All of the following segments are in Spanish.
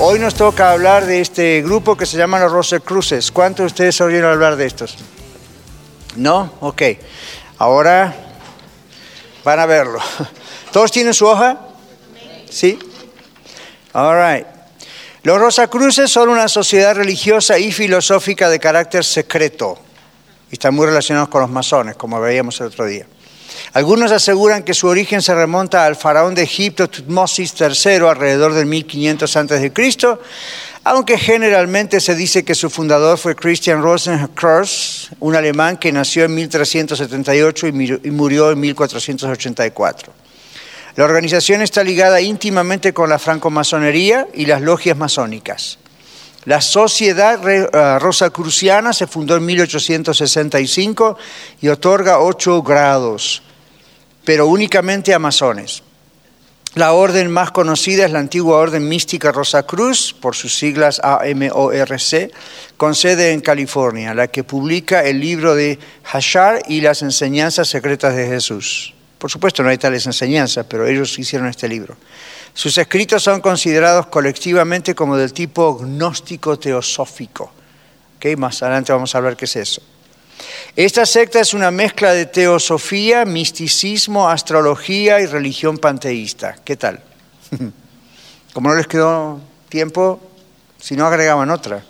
Hoy nos toca hablar de este grupo que se llama los Rosa Cruces. ¿Cuántos de ustedes oyeron hablar de estos? ¿No? Ok. Ahora van a verlo. ¿Todos tienen su hoja? ¿Sí? All right. Los Rosacruces son una sociedad religiosa y filosófica de carácter secreto. Y están muy relacionados con los masones, como veíamos el otro día. Algunos aseguran que su origen se remonta al faraón de Egipto Tutmosis III alrededor del 1500 a.C., aunque generalmente se dice que su fundador fue Christian Rosenkreuz, un alemán que nació en 1378 y murió en 1484. La organización está ligada íntimamente con la francomasonería y las logias masónicas. La Sociedad eh, Rosacruciana se fundó en 1865 y otorga ocho grados pero únicamente a masones. La orden más conocida es la antigua Orden Mística Rosacruz, por sus siglas AMORC, con sede en California, la que publica el libro de Hashar y las enseñanzas secretas de Jesús. Por supuesto, no hay tales enseñanzas, pero ellos hicieron este libro. Sus escritos son considerados colectivamente como del tipo gnóstico teosófico. Más adelante vamos a hablar qué es eso. Esta secta es una mezcla de teosofía, misticismo, astrología y religión panteísta. ¿Qué tal? Como no les quedó tiempo, si no agregaban otra.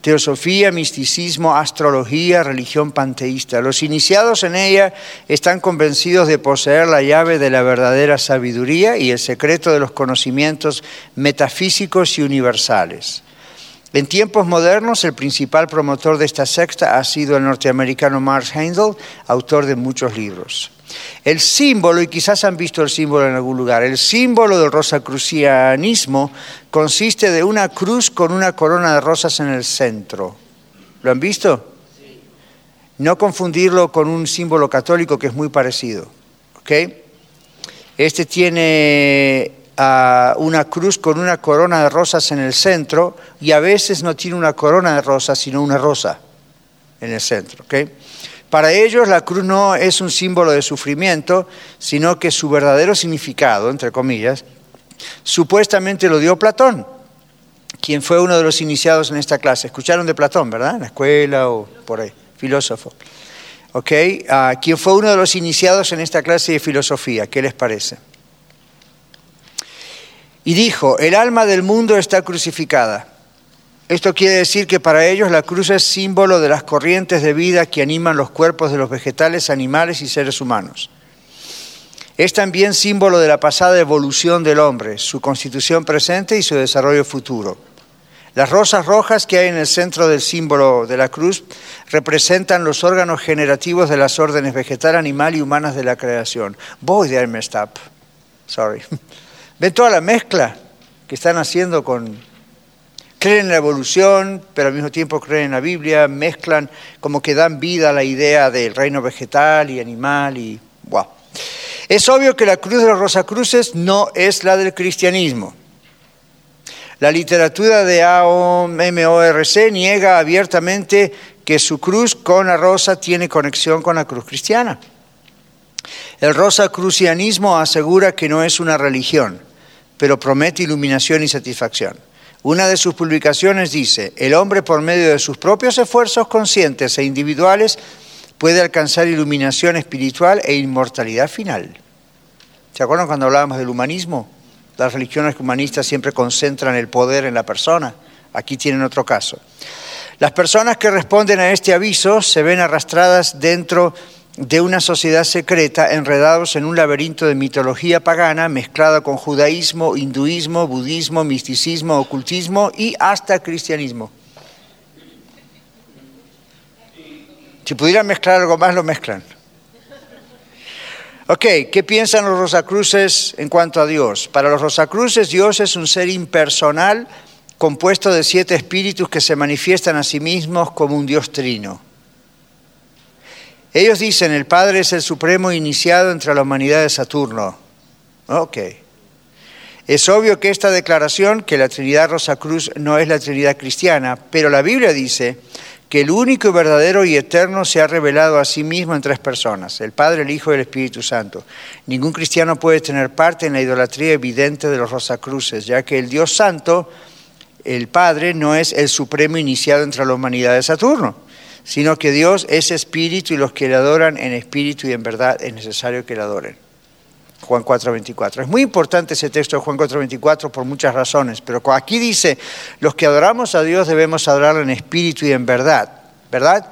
Teosofía, misticismo, astrología, religión panteísta. Los iniciados en ella están convencidos de poseer la llave de la verdadera sabiduría y el secreto de los conocimientos metafísicos y universales. En tiempos modernos, el principal promotor de esta secta ha sido el norteamericano Mark Heindel, autor de muchos libros. El símbolo, y quizás han visto el símbolo en algún lugar, el símbolo del rosacrucianismo consiste de una cruz con una corona de rosas en el centro. ¿Lo han visto? No confundirlo con un símbolo católico que es muy parecido. Este tiene una cruz con una corona de rosas en el centro y a veces no tiene una corona de rosas, sino una rosa en el centro. Para ellos la cruz no es un símbolo de sufrimiento, sino que su verdadero significado, entre comillas, supuestamente lo dio Platón, quien fue uno de los iniciados en esta clase. Escucharon de Platón, ¿verdad? En la escuela o por ahí, filósofo. ¿Ok? Ah, quien fue uno de los iniciados en esta clase de filosofía. ¿Qué les parece? Y dijo, el alma del mundo está crucificada. Esto quiere decir que para ellos la cruz es símbolo de las corrientes de vida que animan los cuerpos de los vegetales, animales y seres humanos. Es también símbolo de la pasada evolución del hombre, su constitución presente y su desarrollo futuro. Las rosas rojas que hay en el centro del símbolo de la cruz representan los órganos generativos de las órdenes vegetal, animal y humanas de la creación. Messed up. Sorry. ¿Ven toda la mezcla que están haciendo con... Creen en la evolución, pero al mismo tiempo creen en la Biblia, mezclan como que dan vida a la idea del reino vegetal y animal y... Wow. Es obvio que la cruz de los Rosacruces no es la del cristianismo. La literatura de AOMORC niega abiertamente que su cruz con la rosa tiene conexión con la cruz cristiana. El rosacrucianismo asegura que no es una religión, pero promete iluminación y satisfacción. Una de sus publicaciones dice, el hombre por medio de sus propios esfuerzos conscientes e individuales puede alcanzar iluminación espiritual e inmortalidad final. ¿Se acuerdan cuando hablábamos del humanismo? Las religiones humanistas siempre concentran el poder en la persona. Aquí tienen otro caso. Las personas que responden a este aviso se ven arrastradas dentro de una sociedad secreta enredados en un laberinto de mitología pagana mezclada con judaísmo, hinduismo, budismo, misticismo, ocultismo y hasta cristianismo. Si pudieran mezclar algo más, lo mezclan. Ok, ¿qué piensan los Rosacruces en cuanto a Dios? Para los Rosacruces Dios es un ser impersonal compuesto de siete espíritus que se manifiestan a sí mismos como un Dios trino. Ellos dicen, el Padre es el supremo iniciado entre la humanidad de Saturno. Ok. Es obvio que esta declaración, que la Trinidad Rosa Cruz no es la Trinidad cristiana, pero la Biblia dice que el único y verdadero y eterno se ha revelado a sí mismo en tres personas, el Padre, el Hijo y el Espíritu Santo. Ningún cristiano puede tener parte en la idolatría evidente de los Rosacruces, ya que el Dios Santo, el Padre, no es el supremo iniciado entre la humanidad de Saturno, sino que Dios es espíritu y los que le adoran en espíritu y en verdad es necesario que le adoren. Juan 4:24. Es muy importante ese texto de Juan 4:24 por muchas razones, pero aquí dice, los que adoramos a Dios debemos adorarlo en espíritu y en verdad, ¿verdad?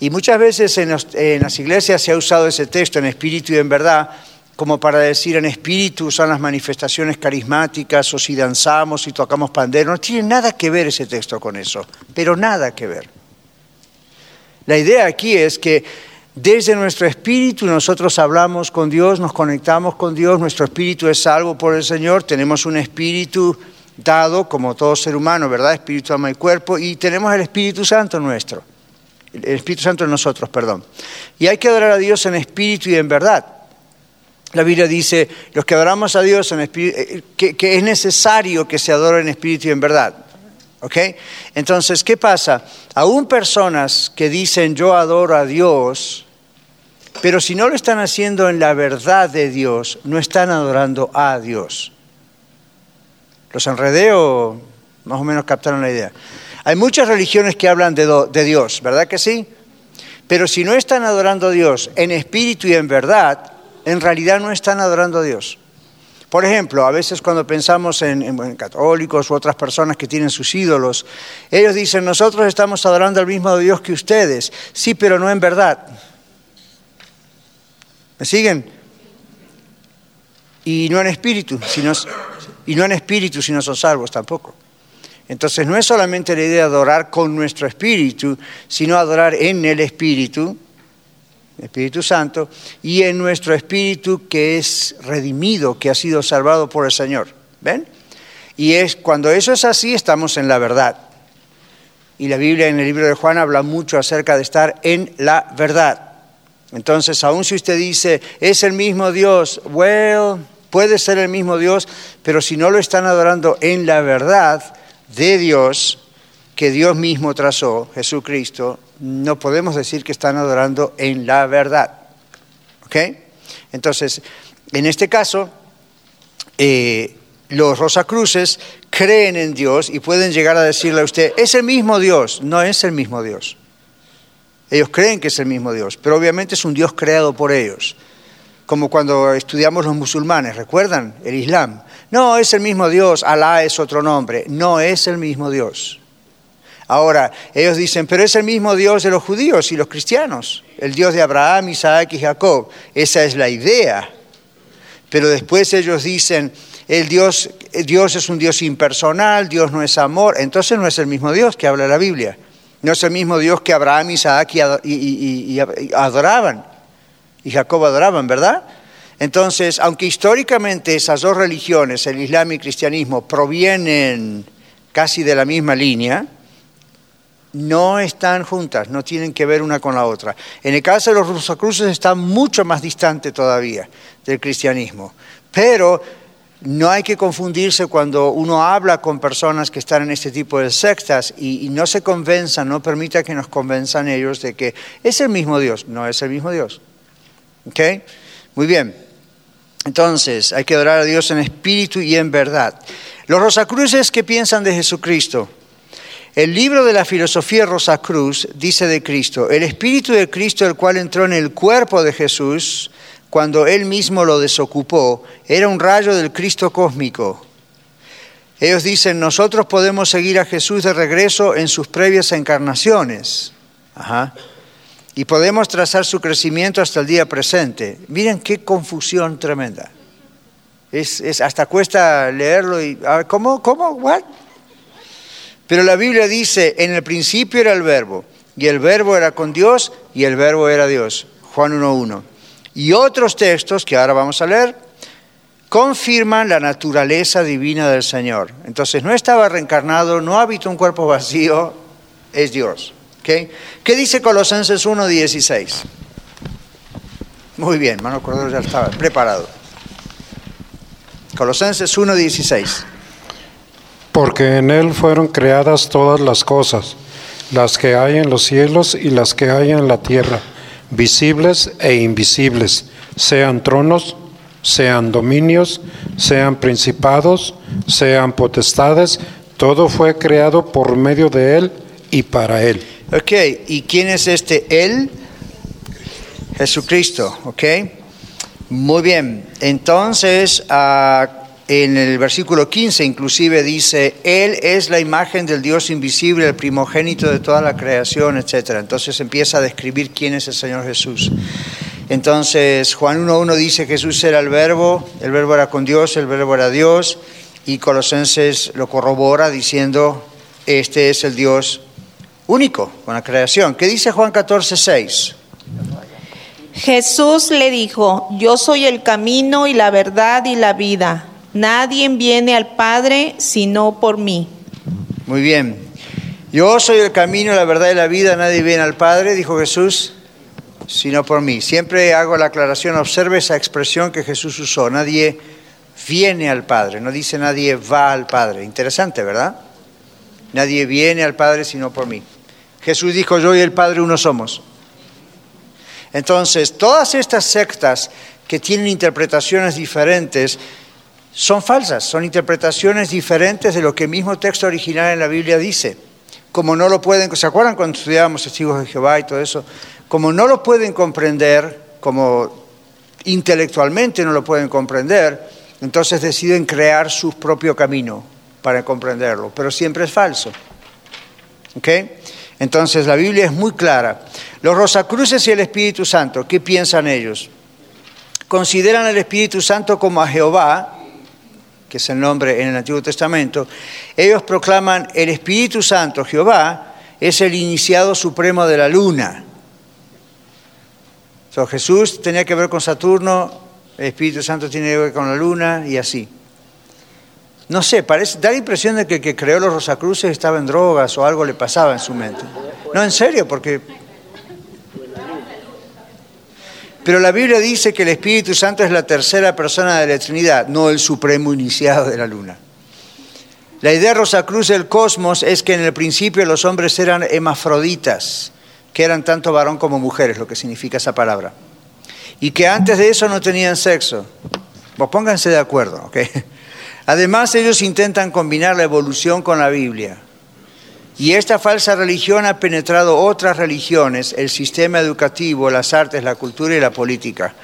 Y muchas veces en, las iglesias se ha usado ese texto en espíritu y en verdad como para decir en espíritu son las manifestaciones carismáticas o si danzamos y tocamos pandero. No tiene nada que ver ese texto con eso, pero nada que ver. La idea aquí es que desde nuestro espíritu nosotros hablamos con Dios, nos conectamos con Dios, nuestro espíritu es salvo por el Señor, tenemos un espíritu dado como todo ser humano, ¿verdad? Espíritu, alma y cuerpo, y tenemos el Espíritu Santo nuestro, el Espíritu Santo en nosotros, perdón. Y hay que adorar a Dios en espíritu y en verdad. La Biblia dice, los que adoramos a Dios en espíritu, eh, que, que es necesario que se adore en espíritu y en verdad. ¿Ok? Entonces, ¿qué pasa? Aún personas que dicen yo adoro a Dios, pero si no lo están haciendo en la verdad de Dios, no están adorando a Dios. Los enredeo, más o menos captaron la idea. Hay muchas religiones que hablan de, de Dios, ¿verdad que sí? Pero si no están adorando a Dios en espíritu y en verdad, en realidad no están adorando a Dios. Por ejemplo, a veces cuando pensamos en, católicos u otras personas que tienen sus ídolos, ellos dicen, nosotros estamos adorando al mismo Dios que ustedes. Sí, pero no en verdad. ¿Me siguen? Y no en espíritu, sino, y no en espíritu si no son salvos tampoco. Entonces no es solamente la idea de adorar con nuestro espíritu, sino adorar en el espíritu, Espíritu Santo, y en nuestro espíritu que es redimido, que ha sido salvado por el Señor. ¿Ven? Y es cuando eso es así, estamos en la verdad. Y la Biblia en el libro de Juan habla mucho acerca de estar en la verdad. Entonces, aun si usted dice, es el mismo Dios, well, puede ser el mismo Dios, pero si no lo están adorando en la verdad de Dios, que Dios mismo trazó, Jesucristo, no podemos decir que están adorando en la verdad. ¿Ok? Entonces, en este caso, eh, los Rosacruces creen en Dios y pueden llegar a decirle a usted, es el mismo Dios. No es el mismo Dios. Ellos creen que es el mismo Dios, pero obviamente es un Dios creado por ellos. Como cuando estudiamos los musulmanes, ¿recuerdan? El Islam. No, es el mismo Dios, Alá es otro nombre. No es el mismo Dios. Ahora, ellos dicen, pero es el mismo Dios de los judíos y los cristianos, el Dios de Abraham, Isaac y Jacob. Esa es la idea. Pero después ellos dicen, el Dios, Dios es un Dios impersonal, Dios no es amor. Entonces no es el mismo Dios que habla la Biblia. No es el mismo Dios que Abraham, Isaac y, adoraban. Y Jacob adoraban, ¿verdad? Entonces, aunque históricamente esas dos religiones, el Islam y el cristianismo, provienen casi de la misma línea, no están juntas, no tienen que ver una con la otra. En el caso de los Rosacruces están mucho más distantes todavía del cristianismo, pero no hay que confundirse cuando uno habla con personas que están en este tipo de sectas y, no se convenzan, no permita que nos convenzan ellos de que es el mismo Dios, no es el mismo Dios. ¿Ok? Muy bien. Entonces, hay que adorar a Dios en espíritu y en verdad. Los Rosacruces, ¿qué piensan de Jesucristo? El libro de la filosofía Rosa Cruz dice de Cristo, el Espíritu de Cristo, el cual entró en el cuerpo de Jesús cuando él mismo lo desocupó, era un rayo del Cristo cósmico. Ellos dicen, nosotros podemos seguir a Jesús de regreso en sus previas encarnaciones. Y podemos trazar su crecimiento hasta el día presente. Miren qué confusión tremenda. Es, hasta cuesta leerlo y... ¿Cómo? ¿Cómo? ¿What? Pero la Biblia dice, en el principio era el verbo, y el verbo era con Dios, y el verbo era Dios. Juan 1.1. Y otros textos que ahora vamos a leer confirman la naturaleza divina del Señor. Entonces no estaba reencarnado, no habita un cuerpo vacío, es Dios. ¿Qué dice Colosenses 1.16? Muy bien, hermano Cordero ya estaba preparado. Colosenses 1.16. Porque en Él fueron creadas todas las cosas, las que hay en los cielos y las que hay en la tierra, visibles e invisibles, sean tronos, sean dominios, sean principados, sean potestades, todo fue creado por medio de Él y para Él. Ok, ¿y quién es este Él? Jesucristo, ok. Muy bien, entonces ah, en el versículo 15 inclusive dice, Él es la imagen del Dios invisible, el primogénito de toda la creación, etc. Entonces empieza a describir quién es el Señor Jesús. Entonces Juan 1.1 dice Jesús era el verbo, el verbo era con Dios, el verbo era Dios, y Colosenses lo corrobora diciendo, este es el Dios único con la creación. ¿Qué dice Juan 14.6? Jesús le dijo, yo soy el camino y la verdad y la vida. Nadie viene al Padre sino por mí. Muy bien. Yo soy el camino, la verdad y la vida. Nadie viene al Padre, dijo Jesús, sino por mí. Siempre hago la aclaración, observe esa expresión que Jesús usó. Nadie viene al Padre, no dice nadie va al Padre. Interesante, ¿verdad? Nadie viene al Padre sino por mí. Jesús dijo, yo y el Padre uno somos. Entonces, todas estas sectas que tienen interpretaciones diferentes son falsas, son interpretaciones diferentes de lo que el mismo texto original en la Biblia dice. Como no lo pueden, ¿se acuerdan cuando estudiábamos testigos de Jehová y todo eso? Como no lo pueden comprender, como intelectualmente no lo pueden comprender, entonces deciden crear su propio camino para comprenderlo, pero siempre es falso. ¿Ok? Entonces la Biblia es muy clara. Los Rosacruces y el Espíritu Santo, ¿qué piensan ellos? Consideran al Espíritu Santo como a Jehová, que es el nombre en el Antiguo Testamento. Ellos proclaman el Espíritu Santo, Jehová, es el iniciado supremo de la luna. Jesús tenía que ver con Saturno, el Espíritu Santo tiene que ver con la luna y así. No sé, parece, da la impresión de que el que creó los Rosacruces estaba en drogas o algo le pasaba en su mente. No, en serio, porque pero la Biblia dice que el Espíritu Santo es la tercera persona de la Trinidad, no el supremo iniciado de la luna. La idea Rosacruz del cosmos es que en el principio los hombres eran hemafroditas, que eran tanto varón como mujeres, lo que significa esa palabra. Y que antes de eso no tenían sexo. Pues pónganse de acuerdo, ¿ok? Además, ellos intentan combinar la evolución con la Biblia. Y esta falsa religión ha penetrado otras religiones, el sistema educativo, las artes, la cultura y la política.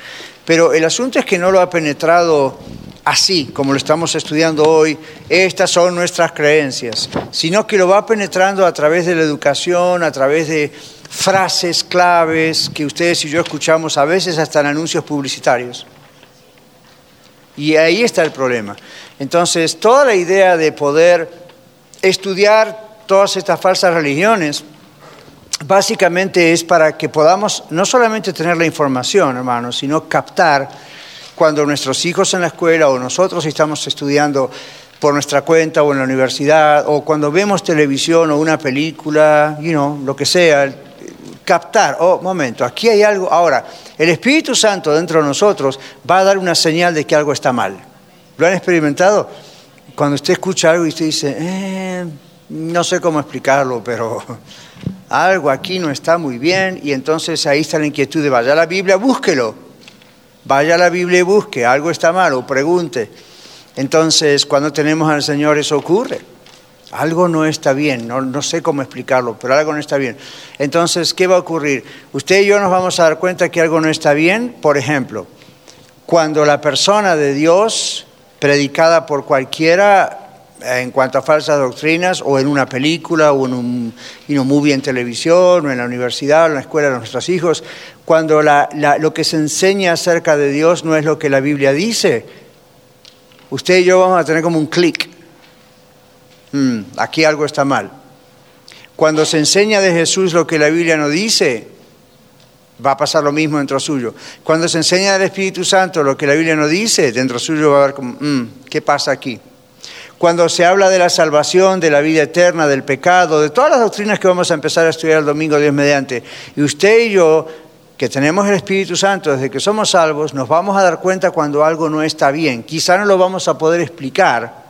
Pero el asunto es que no lo ha penetrado así, como lo estamos estudiando hoy, estas son nuestras creencias, sino que lo va penetrando a través de la educación, a través de frases claves que ustedes y yo escuchamos a veces hasta en anuncios publicitarios. Y ahí está el problema. Entonces, toda la idea de poder estudiar todas estas falsas religiones, básicamente es para que podamos no solamente tener la información, hermanos, sino captar cuando nuestros hijos en la escuela o nosotros estamos estudiando por nuestra cuenta o en la universidad, o cuando vemos televisión o una película, you know, lo que sea, captar, oh, momento, aquí hay algo. Ahora, el Espíritu Santo dentro de nosotros va a dar una señal de que algo está mal. ¿Lo han experimentado? Cuando usted escucha algo y usted dice, eh, no sé cómo explicarlo, pero algo aquí no está muy bien y entonces ahí está la inquietud de vaya a la Biblia, búsquelo. Vaya a la Biblia y busque, algo está mal o pregunte. Entonces, cuando tenemos al Señor eso ocurre. Algo no está bien, no, no, sé cómo explicarlo, pero algo no está bien. Entonces, ¿qué va a ocurrir? Usted y yo nos vamos a dar cuenta que algo no está bien, por ejemplo, cuando la persona de Dios, predicada por cualquiera, en cuanto a falsas doctrinas, o en una película, o en un movie en televisión, o en la universidad, o en la escuela de nuestros hijos, cuando lo que se enseña acerca de Dios no es lo que la Biblia dice, usted y yo vamos a tener como un clic. Mm, aquí algo está mal. Cuando se enseña de Jesús lo que la Biblia no dice, va a pasar lo mismo dentro suyo. Cuando se enseña del Espíritu Santo lo que la Biblia no dice, dentro suyo va a haber como, "Mm, ¿qué pasa aquí? Cuando se habla de la salvación, de la vida eterna, del pecado, de todas las doctrinas que vamos a empezar a estudiar el domingo, Dios mediante, y usted y yo, que tenemos el Espíritu Santo desde que somos salvos, nos vamos a dar cuenta cuando algo no está bien. Quizá no lo vamos a poder explicar,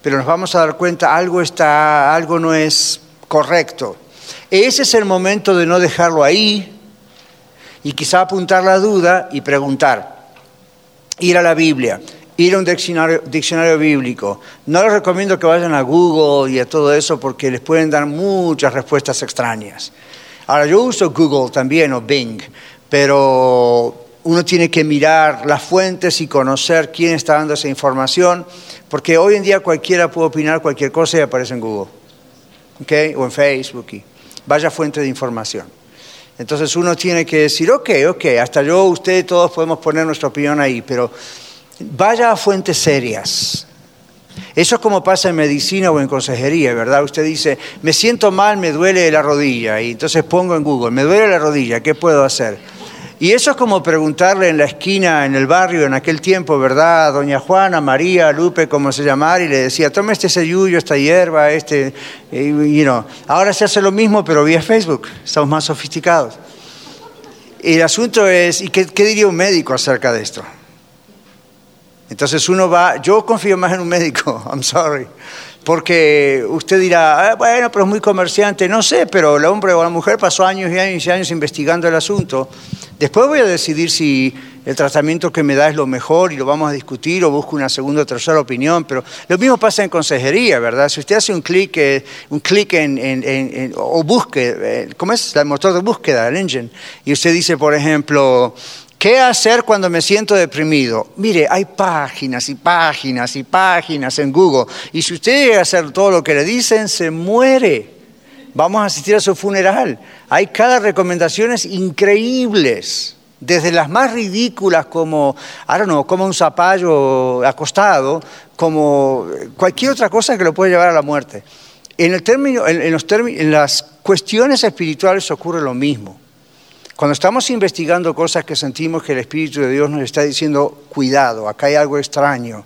pero nos vamos a dar cuenta algo está, algo no es correcto. Ese es el momento de no dejarlo ahí y quizá apuntar la duda y preguntar. Ir a la Biblia, ir a un diccionario, diccionario bíblico. No les recomiendo que vayan a Google y a todo eso porque les pueden dar muchas respuestas extrañas. Ahora, yo uso Google también o Bing, pero uno tiene que mirar las fuentes y conocer quién está dando esa información, porque hoy en día cualquiera puede opinar cualquier cosa y aparece en Google, ¿ok? O en Facebook, y vaya fuente de información. Entonces uno tiene que decir, ok, ok, hasta yo, usted, todos podemos poner nuestra opinión ahí, pero vaya a fuentes serias. Eso es como pasa en medicina o en consejería, ¿verdad? Usted dice, me siento mal, me duele la rodilla, y entonces pongo en Google, me duele la rodilla, ¿qué puedo hacer? Y eso es como preguntarle en la esquina, en el barrio, en aquel tiempo, ¿verdad? Doña Juana, María, Lupe, como se llamara, y le decía, tome este sayuyo, esta hierba, este, you Ahora se hace lo mismo, pero vía Facebook, estamos más sofisticados. El asunto es, ¿y qué diría un médico acerca de esto? Entonces uno va, yo confío más en un médico, I'm sorry, porque usted dirá, ah, bueno, pero es muy comerciante, no sé, pero el hombre o la mujer pasó años y años y años investigando el asunto. Después voy a decidir si el tratamiento que me da es lo mejor y lo vamos a discutir o busco una segunda o tercera opinión, pero lo mismo pasa en consejería, ¿verdad? Si usted hace un clic eh, un clic en, en, en, o busque, eh, ¿cómo es? El motor de búsqueda, el engine, y usted dice, por ejemplo, ¿Qué hacer cuando me siento deprimido? Mire, hay páginas y páginas y páginas en Google. Y si usted llega a hacer todo lo que le dicen, se muere. Vamos a asistir a su funeral. Hay cada recomendaciones increíbles. Desde las más ridículas como, I don't know, como un zapallo acostado, como cualquier otra cosa que lo puede llevar a la muerte. En, el término, en, en los términos, en las cuestiones espirituales ocurre lo mismo. Cuando estamos investigando cosas que sentimos que el Espíritu de Dios nos está diciendo, cuidado, acá hay algo extraño,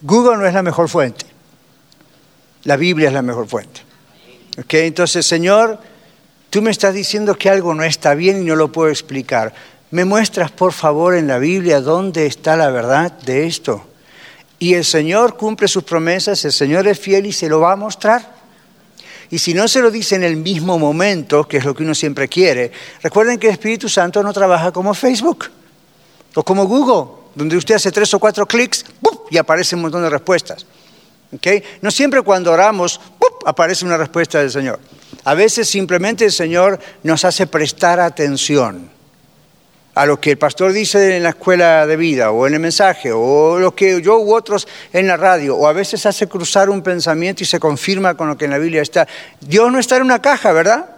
Google no es la mejor fuente, la Biblia es la mejor fuente. ¿Okay? Entonces, Señor, tú me estás diciendo que algo no está bien y no lo puedo explicar. ¿Me muestras, por favor, en la Biblia dónde está la verdad de esto? Y el Señor cumple sus promesas, el Señor es fiel y se lo va a mostrar. Y si no se lo dice en el mismo momento, que es lo que uno siempre quiere, recuerden que el Espíritu Santo no trabaja como Facebook o como Google, donde usted hace tres o cuatro clics y aparece un montón de respuestas. ¿Okay? No siempre cuando oramos aparece una respuesta del Señor. A veces simplemente el Señor nos hace prestar atención a lo que el pastor dice en la escuela de vida o en el mensaje o lo que yo u otros en la radio o a veces hace cruzar un pensamiento y se confirma con lo que en la Biblia está. Dios no está en una caja, ¿verdad?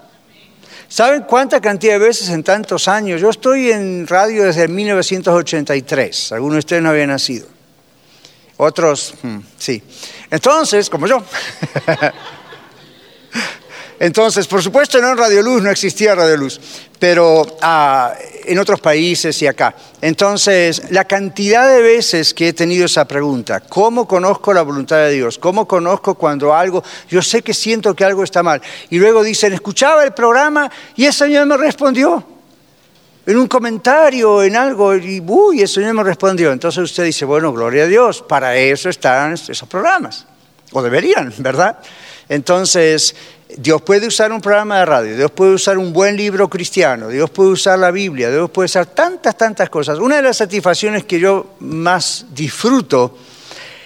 ¿Saben cuánta cantidad de veces en tantos años? Yo estoy en radio desde 1983, algunos de ustedes no habían nacido. Otros, hmm, sí. Entonces, como yo. Entonces, por supuesto, no en Radio Luz, no existía Radio Luz, pero ah, en otros países y acá. Entonces, la cantidad de veces que he tenido esa pregunta, ¿cómo conozco la voluntad de Dios? ¿Cómo conozco cuando algo, yo sé que siento que algo está mal? Y luego dicen, escuchaba el programa y el Señor me respondió. En un comentario, en algo, y uy, el Señor me respondió. Entonces usted dice, bueno, gloria a Dios, para eso están esos programas. O deberían, ¿verdad? Entonces, Dios puede usar un programa de radio, Dios puede usar un buen libro cristiano, Dios puede usar la Biblia, Dios puede usar tantas, tantas cosas. Una de las satisfacciones que yo más disfruto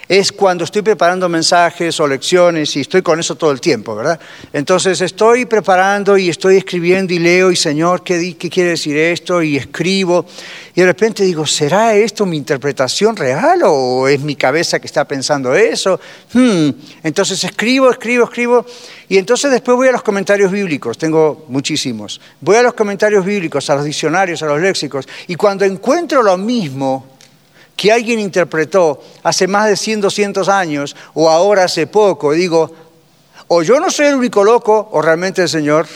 es cuando estoy preparando mensajes o lecciones y estoy con eso todo el tiempo, ¿verdad? Entonces estoy preparando y estoy escribiendo y leo y Señor, ¿qué, quiere decir esto? Y escribo y de repente digo, ¿será esto mi interpretación real o es mi cabeza que está pensando eso? Hmm. Entonces escribo, escribo, escribo y entonces después voy a los comentarios bíblicos, tengo muchísimos. Voy a los comentarios bíblicos, a los diccionarios, a los léxicos y cuando encuentro lo mismo, que alguien interpretó hace más de 100, 200 años o ahora hace poco, digo, o yo no soy el único loco o realmente el Señor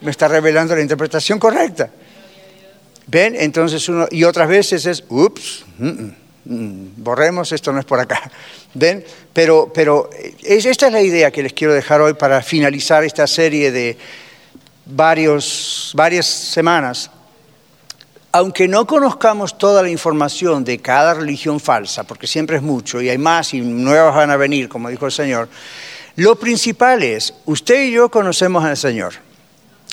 me está revelando la interpretación correcta. ¿Ven? Entonces uno, y otras veces es, ups, mm, mm, mm, borremos, esto no es por acá. ¿Ven? Pero, pero es, esta es la idea que les quiero dejar hoy para finalizar esta serie de varios, varias semanas. Aunque no conozcamos toda la información de cada religión falsa, porque siempre es mucho y hay más y nuevas van a venir, como dijo el Señor, lo principal es, usted y yo conocemos al Señor.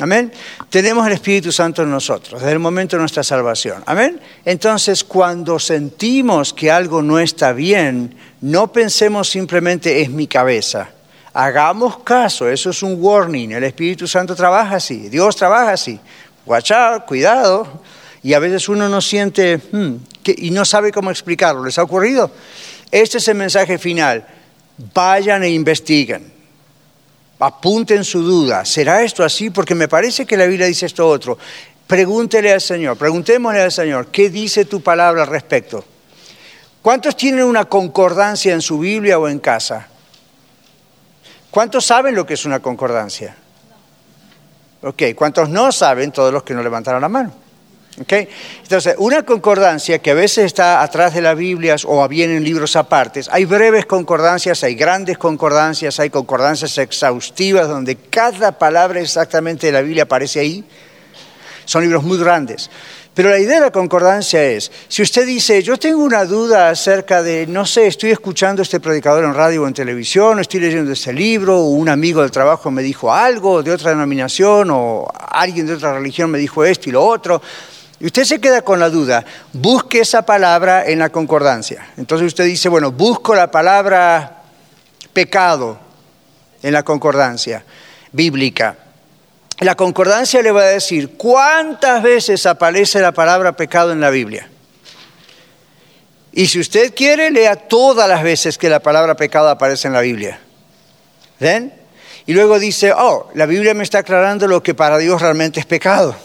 Amén. Tenemos el Espíritu Santo en nosotros desde el momento de nuestra salvación. Amén. Entonces, cuando sentimos que algo no está bien, no pensemos simplemente es mi cabeza. Hagamos caso, eso es un warning. El Espíritu Santo trabaja así, Dios trabaja así. Out, cuidado. Y a veces uno no siente hmm, y no sabe cómo explicarlo. ¿Les ha ocurrido? Este es el mensaje final. Vayan e investiguen apunten su duda. ¿Será esto así? Porque me parece que la Biblia dice esto otro. Pregúntele al Señor, preguntémosle al Señor, ¿qué dice tu palabra al respecto? ¿Cuántos tienen una concordancia en su Biblia o en casa? ¿Cuántos saben lo que es una concordancia? Ok, ¿cuántos no saben? Todos los que no levantaron la mano. Entonces, una concordancia que a veces está atrás de las Biblias o bien en libros apartes, hay breves concordancias, hay grandes concordancias, hay concordancias exhaustivas donde cada palabra exactamente de la Biblia aparece ahí. Son libros muy grandes. Pero la idea de la concordancia es, si usted dice, yo tengo una duda acerca de, no sé, estoy escuchando este predicador en radio o en televisión, estoy leyendo este libro, o un amigo del trabajo me dijo algo de otra denominación, o alguien de otra religión me dijo esto y lo otro, y usted se queda con la duda, busque esa palabra en la concordancia. Entonces usted dice, bueno, busco la palabra pecado en la concordancia bíblica. La concordancia le va a decir cuántas veces aparece la palabra pecado en la Biblia. Y si usted quiere, lea todas las veces que la palabra pecado aparece en la Biblia. ¿Ven? Y luego dice, oh, la Biblia me está aclarando lo que para Dios realmente es pecado.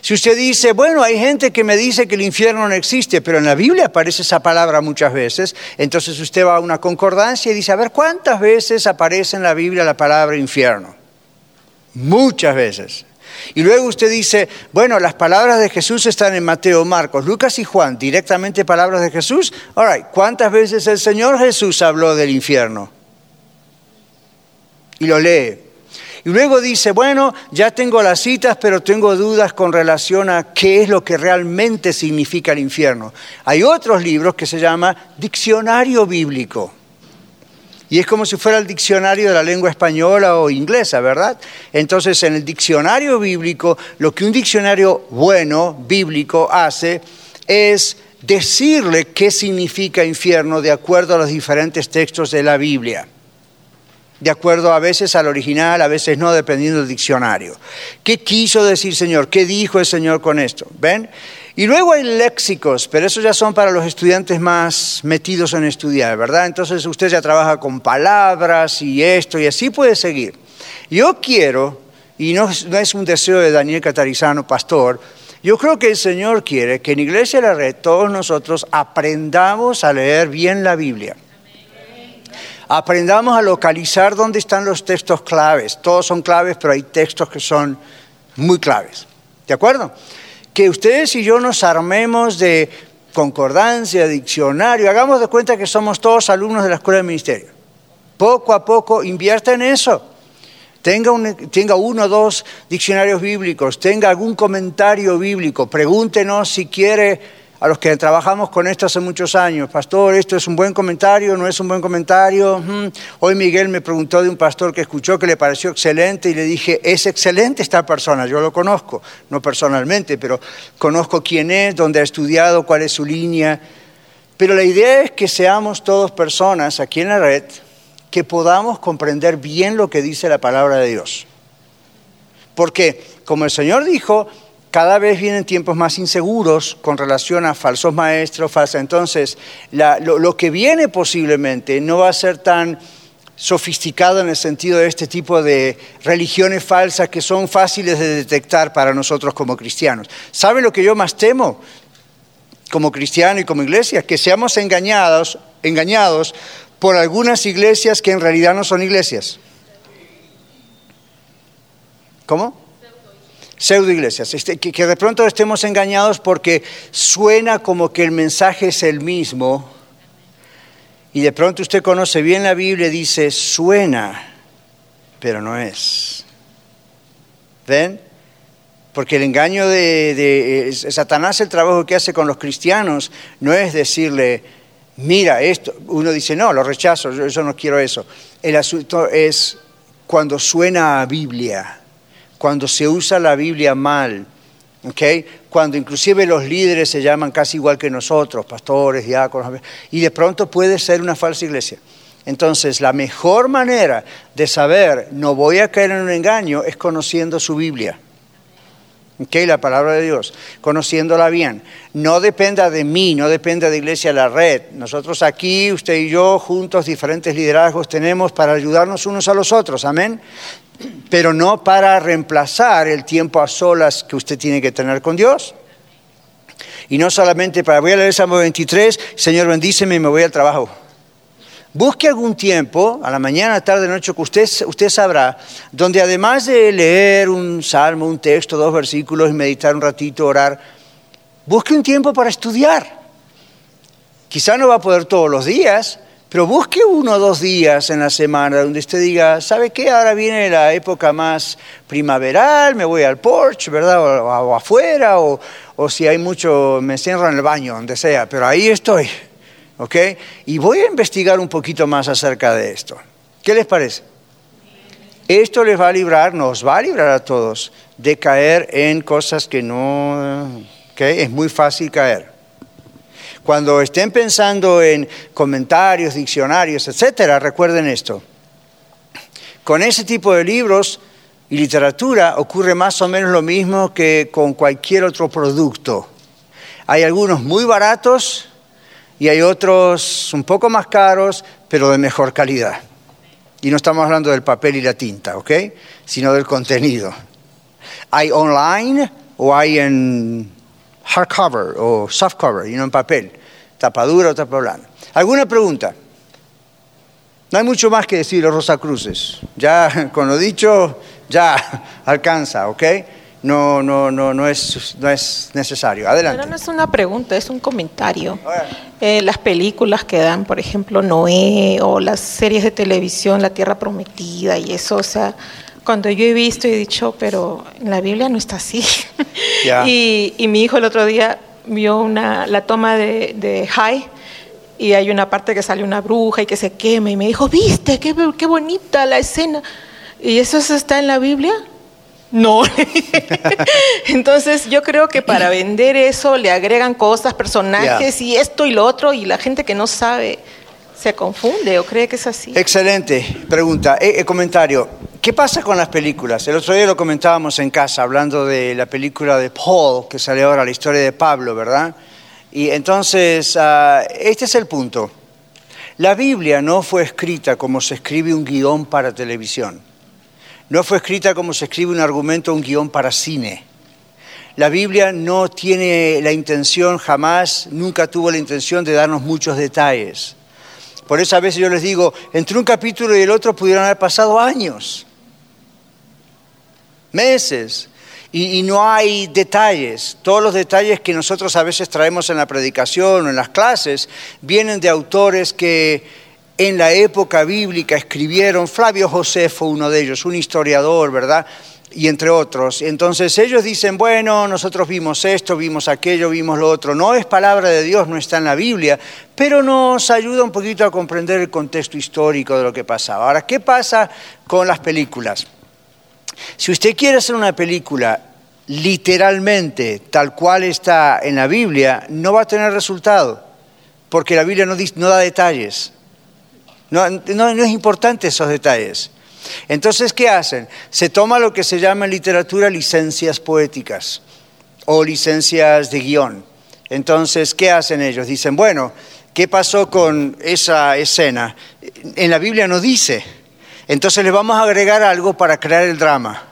Si usted dice, bueno, hay gente que me dice que el infierno no existe, pero en la Biblia aparece esa palabra muchas veces, entonces usted va a una concordancia y dice, a ver, ¿cuántas veces aparece en la Biblia la palabra infierno? Muchas veces. Y luego usted dice, bueno, las palabras de Jesús están en Mateo, Marcos, Lucas y Juan, directamente palabras de Jesús. All ¿cuántas veces el Señor Jesús habló del infierno? Y lo lee. Y luego dice, bueno, ya tengo las citas, pero tengo dudas con relación a qué es lo que realmente significa el infierno. Hay otros libros que se llama Diccionario Bíblico. Y es como si fuera el diccionario de la lengua española o inglesa, ¿verdad? Entonces, en el diccionario bíblico, lo que un diccionario bueno, bíblico, hace es decirle qué significa infierno de acuerdo a los diferentes textos de la Biblia de acuerdo a veces al original, a veces no, dependiendo del diccionario. ¿Qué quiso decir Señor? ¿Qué dijo el Señor con esto? ¿Ven? Y luego hay léxicos, pero eso ya son para los estudiantes más metidos en estudiar, ¿verdad? Entonces usted ya trabaja con palabras y esto y así puede seguir. Yo quiero, y no, no es un deseo de Daniel Catarizano, pastor, yo creo que el Señor quiere que en Iglesia de la Red todos nosotros aprendamos a leer bien la Biblia aprendamos a localizar dónde están los textos claves. Todos son claves, pero hay textos que son muy claves. ¿De acuerdo? Que ustedes y yo nos armemos de concordancia, diccionario, hagamos de cuenta que somos todos alumnos de la Escuela de Ministerio. Poco a poco invierta en eso. Tenga, tenga uno o dos diccionarios bíblicos, tenga algún comentario bíblico, pregúntenos si quiere a los que trabajamos con esto hace muchos años, pastor, esto es un buen comentario, no es un buen comentario. Hoy Miguel me preguntó de un pastor que escuchó que le pareció excelente y le dije, es excelente esta persona, yo lo conozco, no personalmente, pero conozco quién es, dónde ha estudiado, cuál es su línea. Pero la idea es que seamos todos personas aquí en la red que podamos comprender bien lo que dice la palabra de Dios. Porque, como el Señor dijo, cada vez vienen tiempos más inseguros con relación a falsos maestros, falsas. Entonces, lo, que viene posiblemente no va a ser tan sofisticado en el sentido de este tipo de religiones falsas que son fáciles de detectar para nosotros como cristianos. ¿Saben lo que yo más temo como cristiano y como iglesia? Que seamos engañados, engañados por algunas iglesias que en realidad no son iglesias. ¿Cómo? Pseudo iglesias. Este, que, de pronto estemos engañados porque suena como que el mensaje es el mismo. Y de pronto usted conoce bien la Biblia y dice, suena, pero no es. ¿Ven? Porque el engaño de, Satanás, el trabajo que hace con los cristianos, no es decirle, mira esto. Uno dice, no, lo rechazo, yo, yo no quiero eso. El asunto es cuando suena a Biblia, cuando se usa la Biblia mal, ¿ok? cuando inclusive los líderes se llaman casi igual que nosotros, pastores, diáconos, y de pronto puede ser una falsa iglesia. Entonces, la mejor manera de saber no voy a caer en un engaño es conociendo su Biblia. ¿ok? La palabra de Dios, conociéndola bien. No dependa de mí, no dependa de Iglesia La Red. Nosotros aquí, usted y yo, juntos, diferentes liderazgos tenemos para ayudarnos unos a los otros, amén. Pero no para reemplazar el tiempo a solas que usted tiene que tener con Dios. Y no solamente para, voy a leer Salmo 23, Señor bendíceme y me voy al trabajo. Busque algún tiempo, a la mañana, tarde, noche, que usted, usted sabrá, donde además de leer un salmo, un texto, dos versículos y meditar un ratito, orar, busque un tiempo para estudiar. Quizá no va a poder todos los días, pero busque uno o dos días en la semana donde usted diga, ¿sabe qué? Ahora viene la época más primaveral, me voy al porch, ¿verdad? O, afuera, o, o si hay mucho, me encierro en el baño, donde sea, pero ahí estoy, ¿ok? Y voy a investigar un poquito más acerca de esto. ¿Qué les parece? Esto les va a librar, nos va a librar a todos de caer en cosas que no, ¿ok? Es muy fácil caer. Cuando estén pensando en comentarios, diccionarios, etcétera, recuerden esto. Con ese tipo de libros y literatura ocurre más o menos lo mismo que con cualquier otro producto. Hay algunos muy baratos y hay otros un poco más caros, pero de mejor calidad. Y no estamos hablando del papel y la tinta, ¿ok? Sino del contenido. Hay online o hay en hardcover o softcover, y no en papel, tapadura o tapa. ¿Alguna pregunta? No hay mucho más que decir los Rosacruces. Ya, con lo dicho, ya alcanza, ¿ok? No, no, no, no, es, no es necesario. Adelante. Pero no es una pregunta, es un comentario. Eh, las películas que dan, por ejemplo, Noé o las series de televisión, La Tierra Prometida y eso, o sea, cuando yo he visto y he dicho, pero en la Biblia no está así. Ya. y, y mi hijo el otro día vio una, la toma de, de High y hay una parte que sale una bruja y que se quema y me dijo, viste, qué, qué bonita la escena. ¿Y eso está en la Biblia? No. Entonces yo creo que para vender eso le agregan cosas, personajes y esto y lo otro y la gente que no sabe se confunde o cree que es así. Excelente pregunta. Eh, eh, comentario. ¿Qué pasa con las películas? El otro día lo comentábamos en casa, hablando de la película de Paul, que sale ahora, la historia de Pablo, ¿verdad? Y entonces, ah, este es el punto. La Biblia no fue escrita como se escribe un guion para televisión. No fue escrita como se escribe un argumento un guion para cine. La Biblia no tiene la intención, jamás, nunca tuvo la intención de darnos muchos detalles. Por eso a veces yo les digo, entre un capítulo y el otro pudieron haber pasado años, meses, y, y, no hay detalles. Todos los detalles que nosotros a veces traemos en la predicación o en las clases vienen de autores que en la época bíblica escribieron, Flavio Josefo, uno de ellos, un historiador, ¿verdad? Y entre otros. Entonces ellos dicen, bueno, nosotros vimos esto, vimos aquello, vimos lo otro. No es palabra de Dios, no está en la Biblia, pero nos ayuda un poquito a comprender el contexto histórico de lo que pasaba. Ahora, ¿qué pasa con las películas? Si usted quiere hacer una película literalmente tal cual está en la Biblia, no va a tener resultado, porque la Biblia no, da detalles. No, no, no, es importante esos detalles. Entonces, ¿qué hacen? Se toma lo que se llama en literatura licencias poéticas o licencias de guion. Entonces, ¿qué hacen ellos? Dicen, bueno, ¿qué pasó con esa escena? En la Biblia no dice. Entonces le vamos a agregar algo para crear el drama.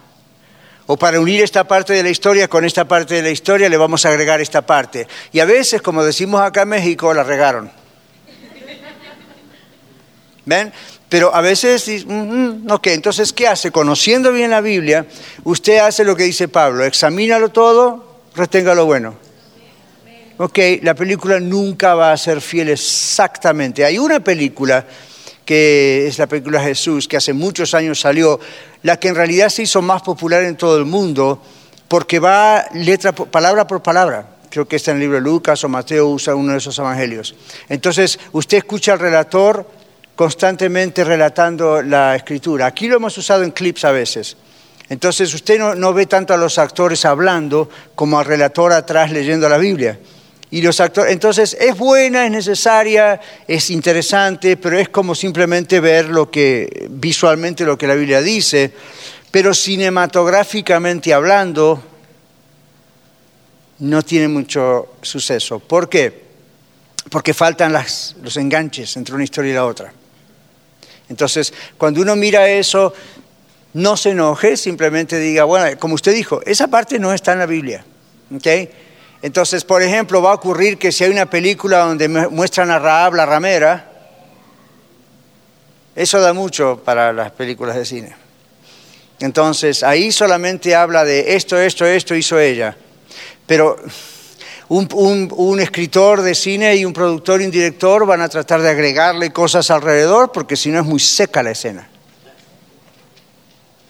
O para unir esta parte de la historia con esta parte de la historia le vamos a agregar esta parte. Y a veces, como decimos acá en México, la regaron. ¿Ven? Pero a veces, "Mm, mm, ok, entonces, ¿qué hace? Conociendo bien la Biblia, usted hace lo que dice Pablo, examínalo todo, retenga lo bueno. Ok, la película nunca va a ser fiel exactamente. Hay una película que es la película Jesús, que hace muchos años salió, la que en realidad se hizo más popular en todo el mundo, porque va letra palabra por palabra. Creo que está en el libro de Lucas o Mateo usa uno de esos evangelios. Entonces, usted escucha al relator constantemente relatando la escritura. Aquí lo hemos usado en clips a veces. Entonces, usted no, no ve tanto a los actores hablando como al relator atrás leyendo la Biblia. Y los actores, entonces es buena, es necesaria, es interesante, pero es como simplemente ver lo que visualmente lo que la Biblia dice, pero cinematográficamente hablando no tiene mucho suceso. ¿Por qué? Porque faltan los enganches entre una historia y la otra. Entonces, cuando uno mira eso, no se enoje, simplemente diga, bueno, como usted dijo, esa parte no está en la Biblia. ¿ok? Entonces, por ejemplo, va a ocurrir que si hay una película donde mu- muestran a Rahab la ramera, eso da mucho para las películas de cine. Entonces, ahí solamente habla de esto, esto, esto hizo ella. Pero un- un escritor de cine y un productor y un director van a tratar de agregarle cosas alrededor porque si no es muy seca la escena.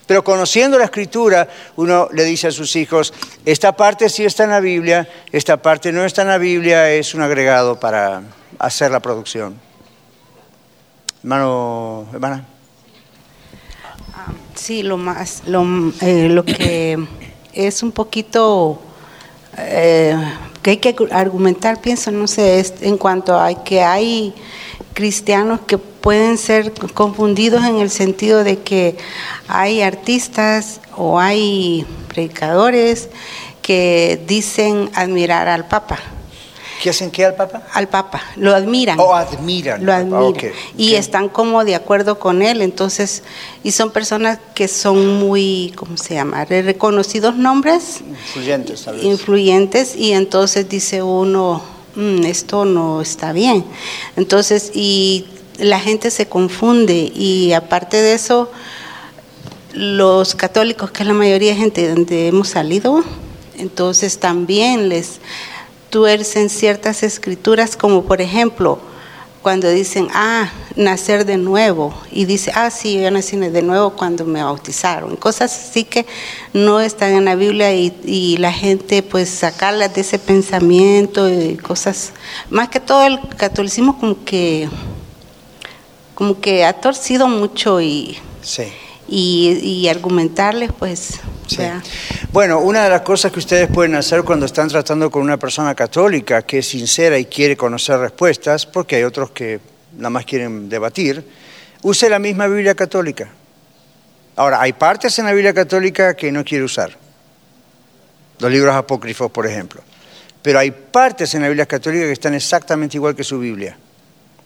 Pero conociendo la escritura, uno le dice a sus hijos, esta parte sí está en la Biblia, esta parte no está en la Biblia, es un agregado para hacer la producción. Hermano, hermana. Sí, lo más, lo, eh, lo que es un poquito eh, que hay que argumentar, pienso, no sé, es en cuanto a que hay cristianos que pueden ser confundidos en el sentido de que hay artistas o hay predicadores que dicen admirar al Papa. ¿Qué hacen qué al Papa? Al Papa, lo admiran. Oh, admiran. Lo Ah, admiran. Y están como de acuerdo con él, entonces, y son personas que son muy, ¿cómo se llama? Reconocidos nombres, Influyentes, tal vez. influyentes, y entonces dice uno, "Mm, esto no está bien. Entonces, y la gente se confunde, y aparte de eso, los católicos, que es la mayoría de gente donde hemos salido, entonces también les tuercen ciertas escrituras, como por ejemplo, cuando dicen, ah, nacer de nuevo, y dice, ah, sí, yo nací de nuevo cuando me bautizaron. Cosas así que no están en la Biblia y, la gente, pues, sacarlas de ese pensamiento y cosas. Más que todo el catolicismo, como que, como que ha torcido mucho y, Sí. Y, y argumentarles, pues, Sí. Bueno, una de las cosas que ustedes pueden hacer cuando están tratando con una persona católica que es sincera y quiere conocer respuestas, porque hay otros que nada más quieren debatir, use la misma Biblia católica. Ahora, hay partes en la Biblia católica que no quiere usar. Los libros apócrifos, por ejemplo. Pero hay partes en la Biblia católica que están exactamente igual que su Biblia.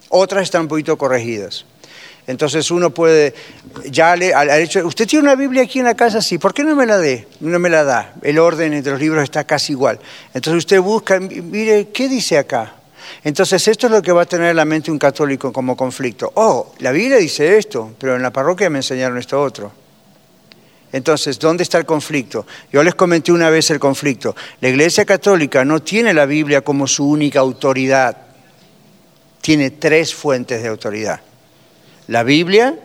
Otras están un poquito corregidas. Entonces uno puede, ya le, al, al hecho, usted tiene una Biblia aquí en la casa, sí, ¿por qué no me la dé? No me la da. El orden entre los libros está casi igual. Entonces usted busca, mire, ¿qué dice acá? Entonces esto es lo que va a tener en la mente un católico como conflicto. Oh, la Biblia dice esto, pero en la parroquia me enseñaron esto otro. Entonces, ¿dónde está el conflicto? Yo les comenté una vez el conflicto. La Iglesia Católica no tiene la Biblia como su única autoridad. Tiene tres fuentes de autoridad. La Biblia,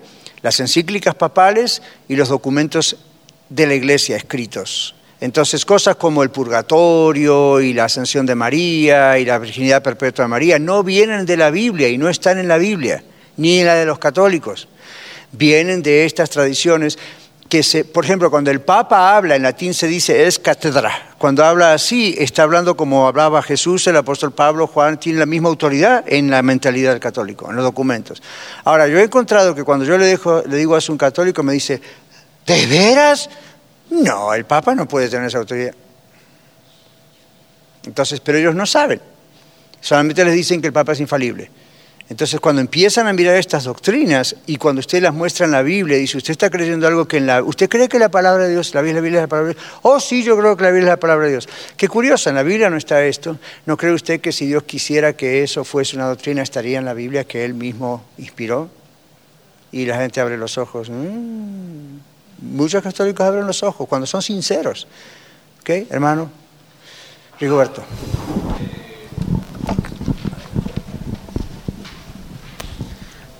las encíclicas papales y los documentos de la Iglesia escritos. Entonces, cosas como el purgatorio y la ascensión de María y la virginidad perpetua de María no vienen de la Biblia y no están en la Biblia, ni en la de los católicos. Vienen de estas tradiciones que se, por ejemplo, cuando el Papa habla en latín se dice es cátedra. Cuando habla así, está hablando como hablaba Jesús, el apóstol Pablo, Juan, tiene la misma autoridad en la mentalidad del católico, en los documentos. Ahora, yo he encontrado que cuando yo le, dejo, le digo a un católico, me dice, ¿de veras? No, el Papa no puede tener esa autoridad. Entonces, pero ellos no saben. Solamente les dicen que el Papa es infalible. Entonces, cuando empiezan a mirar estas doctrinas y cuando usted las muestra en la Biblia, dice, usted está creyendo algo que en la... ¿Usted cree que la palabra de Dios, la Biblia, la es la palabra de Dios? Oh, sí, yo creo que la Biblia es la palabra de Dios. Qué curioso, en la Biblia no está esto. ¿No cree usted que si Dios quisiera que eso fuese una doctrina, estaría en la Biblia que Él mismo inspiró? y la gente abre los ojos. Mm. Muchos católicos abren los ojos cuando son sinceros. ¿Ok, hermano? Rigoberto.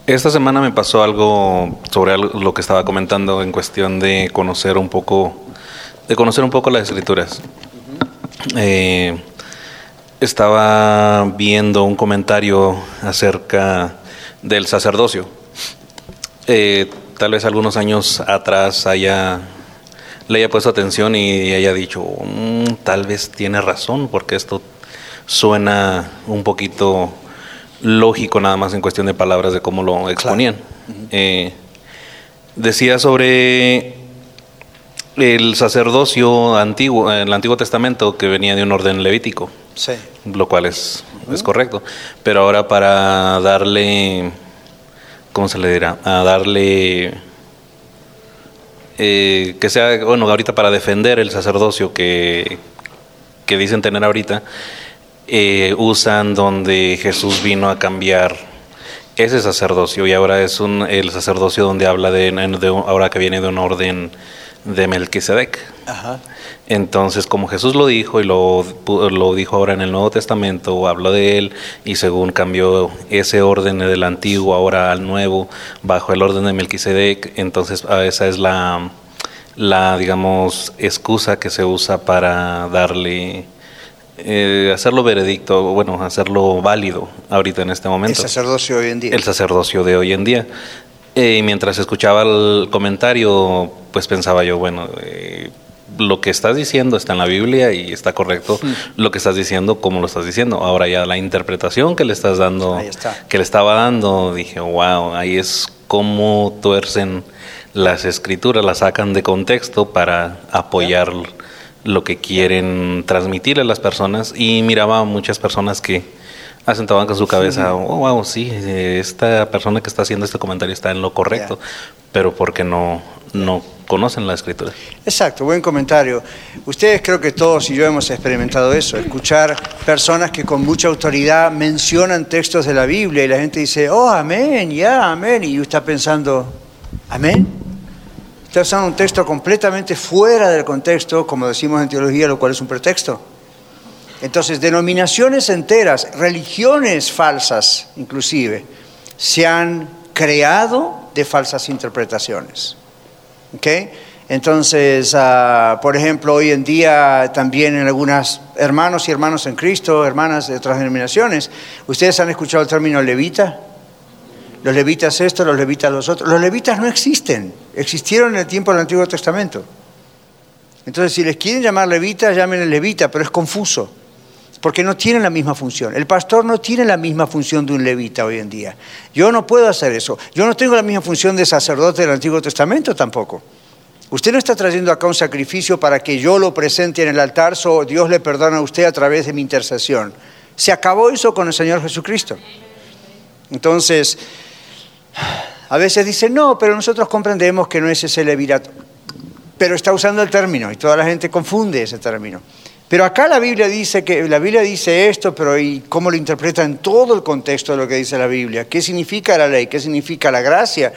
Esta semana me pasó algo sobre lo que estaba comentando en cuestión de conocer un poco, de conocer un poco las escrituras. Eh, estaba viendo un comentario acerca del sacerdocio. Eh, tal vez algunos años atrás haya le haya puesto atención y haya dicho, mm, tal vez tiene razón, porque esto suena un poquito lógico nada más en cuestión de palabras de cómo lo exponían. Eh, decía sobre el sacerdocio antiguo, el Antiguo Testamento, que venía de un orden levítico, Sí. lo cual es, es correcto. Pero ahora para darle, ¿cómo se le dirá? A darle, eh, que sea, bueno, ahorita para defender el sacerdocio que, que dicen tener ahorita, eh, usan donde Jesús vino a cambiar ese sacerdocio y ahora es un, el sacerdocio donde habla de, de ahora que viene de un orden de Melquisedec. Ajá. Entonces, como Jesús lo dijo y lo, lo dijo ahora en el Nuevo Testamento, habló de él y según cambió ese orden del antiguo ahora al nuevo, bajo el orden de Melquisedec, entonces ah, esa es la, la, digamos, excusa que se usa para darle, eh, hacerlo veredicto, bueno, hacerlo válido ahorita en este El momento sacerdocio hoy en día. el sacerdocio de hoy en día. Eh, mientras escuchaba el comentario, pues pensaba yo, bueno, eh, lo que estás diciendo está en la Biblia y está correcto lo que estás diciendo, como lo estás diciendo. Ahora ya la interpretación que le estás dando, está. que le estaba dando, dije, wow, ahí es como tuercen las escrituras, las sacan de contexto para apoyar lo que quieren transmitirle a las personas. Y miraba a muchas personas que asentaban con su cabeza, oh, wow, sí, eh, esta persona que está haciendo este comentario está en lo correcto, pero porque no, no conocen la escritura. Exacto, buen comentario. Ustedes creo que todos y yo hemos experimentado eso, escuchar personas que con mucha autoridad mencionan textos de la Biblia y la gente dice, oh, amén, ya, amén, y usted está pensando, amén. Está usando un texto completamente fuera del contexto, como decimos en teología, lo cual es un pretexto. Entonces, denominaciones enteras, religiones falsas inclusive, se han creado de falsas interpretaciones. Entonces, ah, por ejemplo, hoy en día también en algunas hermanos y hermanos en Cristo, hermanas de otras denominaciones, ¿ustedes han escuchado el término levita? Los levitas esto, los levitas los otros. Los levitas no existen, existieron en el tiempo del Antiguo Testamento. Entonces, si les quieren llamar levitas, llámenle levita, pero es confuso, porque no tienen la misma función. El pastor no tiene la misma función de un levita hoy en día. Yo no puedo hacer eso. Yo no tengo la misma función de sacerdote del Antiguo Testamento tampoco. Usted no está trayendo acá un sacrificio para que yo lo presente en el altar, so Dios le perdona a usted a través de mi intercesión. Se acabó eso con el Señor Jesucristo. Entonces, a veces dicen, no, pero nosotros comprendemos que no es ese levirato. Pero está usando el término y toda la gente confunde ese término. Pero acá la Biblia dice que la Biblia dice esto, pero ¿y cómo lo interpreta en todo el contexto de lo que dice la Biblia? ¿Qué significa la ley? ¿Qué significa la gracia